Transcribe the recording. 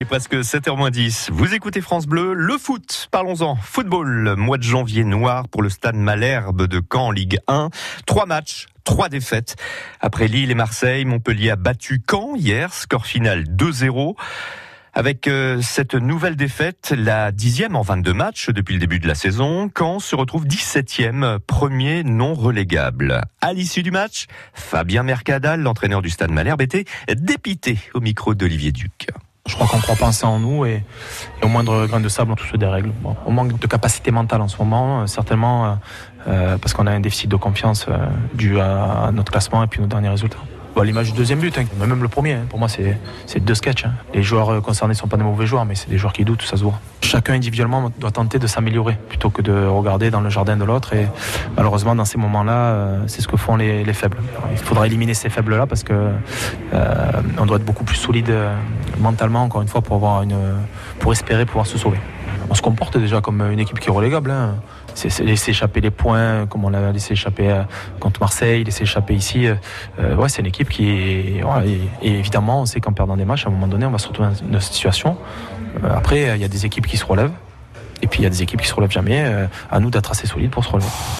Il est presque 7h10. Vous écoutez France Bleu, le foot. Parlons-en. Football. Mois de janvier noir pour le stade Malherbe de Caen, Ligue 1. Trois matchs, trois défaites. Après Lille et Marseille, Montpellier a battu Caen hier. Score final 2-0. Avec euh, cette nouvelle défaite, la dixième en 22 matchs depuis le début de la saison, Caen se retrouve 17e, premier non relégable. À l'issue du match, Fabien Mercadal, l'entraîneur du Stade Malherbe, était dépité au micro d'Olivier Duc. Je crois qu'on croit pas en nous et, au moindre grain de sable, on tout se dérègle. On manque de capacité mentale en ce moment, euh, certainement, euh, euh, parce qu'on a un déficit de confiance dû à, notre classement et puis nos derniers résultats. Bon, L'image du deuxième but, hein, même le premier, hein, pour moi, c'est deux sketchs. Hein. Les joueurs concernés ne sont pas des mauvais joueurs, mais c'est des joueurs qui doutent, ça se voit. Chacun individuellement doit tenter de s'améliorer plutôt que de regarder dans le jardin de l'autre. Et malheureusement, dans ces moments-là, euh, c'est ce que font les, les faibles. Il faudra éliminer ces faibles-là parce que euh, on doit être beaucoup plus solide euh, mentalement, encore une fois, pour avoir une, pour espérer pouvoir se sauver. On se comporte déjà comme une équipe qui est relégable. Hein. C'est laisser échapper les points, comme on l'a laissé échapper contre Marseille, laisser échapper ici. Euh, ouais, c'est une équipe qui est. Et, évidemment, on sait qu'en perdant des matchs, à un moment donné, on va se retrouver dans une situation. Euh, après, il y a des équipes qui se relèvent. Et puis il y a des équipes qui se relèvent jamais. Euh, à nous d'être assez solides pour se relever.